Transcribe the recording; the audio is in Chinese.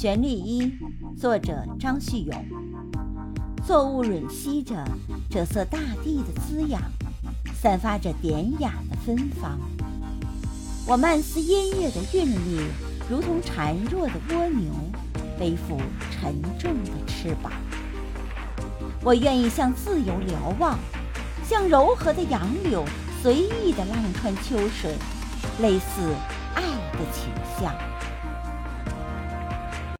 旋律一，作者张旭勇。作物吮吸着这色大地的滋养，散发着典雅的芬芳。我慢思音乐的韵律，如同孱弱的蜗牛，背负沉重的翅膀。我愿意向自由瞭望，像柔和的杨柳，随意的浪穿秋水，类似爱的倾向。